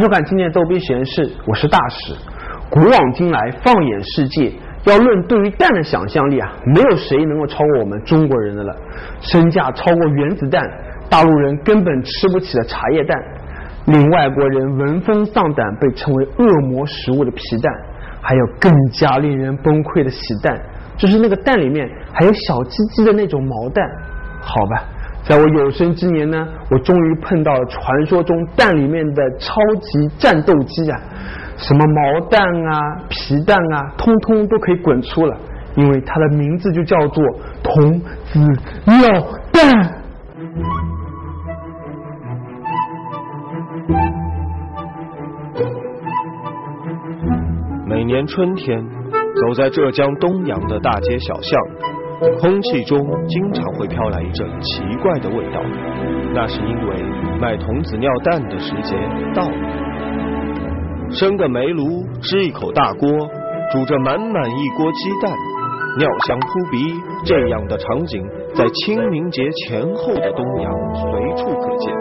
欢迎收看今天的逗逼实验室，我是大使。古往今来，放眼世界，要论对于蛋的想象力啊，没有谁能够超过我们中国人的了。身价超过原子弹，大陆人根本吃不起的茶叶蛋，令外国人闻风丧胆，被称为恶魔食物的皮蛋，还有更加令人崩溃的喜蛋，就是那个蛋里面还有小鸡鸡的那种毛蛋。好吧。在我有生之年呢，我终于碰到了传说中蛋里面的超级战斗机啊！什么毛蛋啊、皮蛋啊，通通都可以滚出了，因为它的名字就叫做童子尿蛋。每年春天，走在浙江东阳的大街小巷。空气中经常会飘来一阵奇怪的味道，那是因为卖童子尿蛋的时节到了。生个煤炉，支一口大锅，煮着满满一锅鸡蛋，尿香扑鼻，这样的场景在清明节前后的东阳随处可见。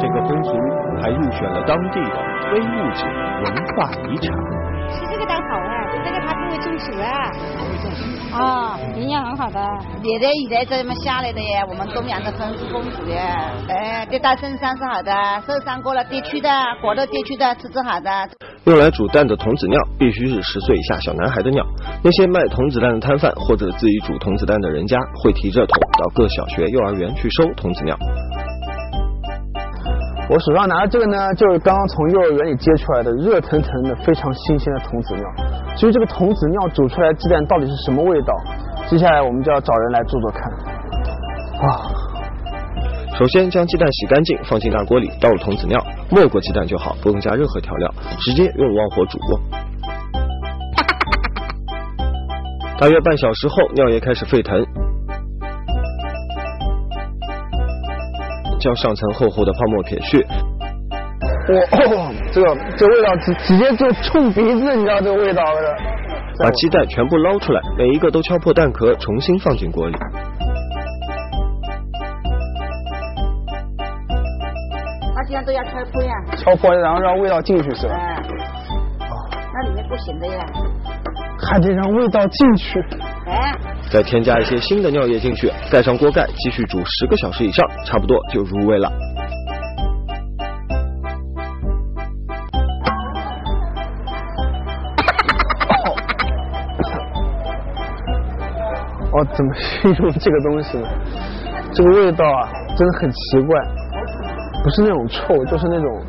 这个风俗还入选了当地的非物质文化遗产。吃这个蛋好哎，这个它不会中暑啊。啊，营养很好的，别的现在这么下来的耶，我们东阳的风俗风俗耶，哎，对大身上是好的，受伤过了地区的，过了地区的，吃吃好的。用来煮蛋的童子尿必须是十岁以下小男孩的尿。那些卖童子蛋的摊贩或者自己煮童子蛋的人家，会提着桶到各小学、幼儿园去收童子尿。我手上拿的这个呢，就是刚刚从幼儿园里接出来的热腾腾的、非常新鲜的童子尿。至于这个童子尿煮出来的鸡蛋到底是什么味道，接下来我们就要找人来做做看。啊！首先将鸡蛋洗干净，放进大锅里，倒入童子尿，没过鸡蛋就好，不用加任何调料，直接用旺火煮。大约半小时后，尿液开始沸腾。将上层厚厚的泡沫撇去。哇，这个这味道直直接就冲鼻子，你知道这个味道了。把鸡蛋全部捞出来，每一个都敲破蛋壳，重新放进锅里。它既然都要敲破呀。敲破，然后让味道进去是吧？那里面不行的呀。还得让味道进去。哎。再添加一些新的尿液进去，盖上锅盖，继续煮十个小时以上，差不多就入味了。哦，怎么形容这个东西呢？这个味道啊，真的很奇怪，不是那种臭，就是那种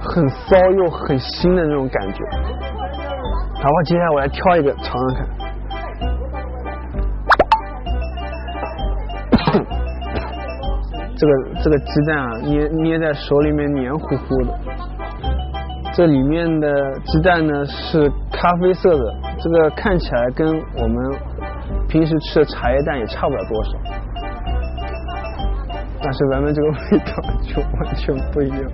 很骚又很腥的那种感觉。然后接下来我来挑一个尝尝看。这个这个鸡蛋啊，捏捏在手里面黏糊糊的。这里面的鸡蛋呢是咖啡色的，这个看起来跟我们平时吃的茶叶蛋也差不了多少。但是咱们这个味道就完全不一样。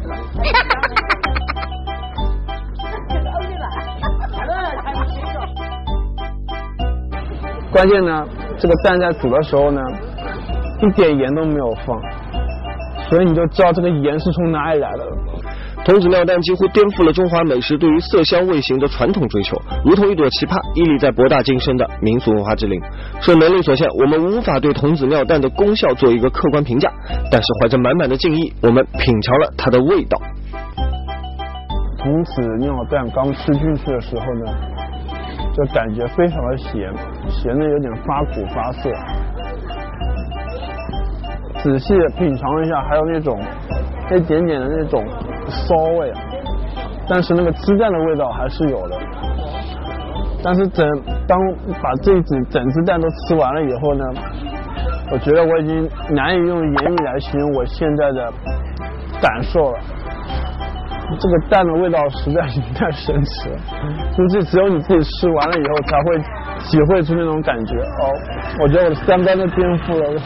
关键呢，这个蛋在煮的时候呢，一点盐都没有放。所以你就知道这个盐是从哪里来的了。童子尿蛋几乎颠覆了中华美食对于色香味形的传统追求，如同一朵奇葩屹立在博大精深的民俗文化之林。受能力所限，我们无法对童子尿蛋的功效做一个客观评价，但是怀着满满的敬意，我们品尝了它的味道。童子尿蛋刚吃进去的时候呢，就感觉非常的咸，咸的有点发苦发涩。仔细品尝一下，还有那种一点点的那种骚味，但是那个鸡蛋的味道还是有的。但是整当把这整整只蛋都吃完了以后呢，我觉得我已经难以用言语来形容我现在的感受了。这个蛋的味道实在是太神奇了，估计只有你自己吃完了以后才会体会出那种感觉。哦，我觉得我的三观都颠覆了。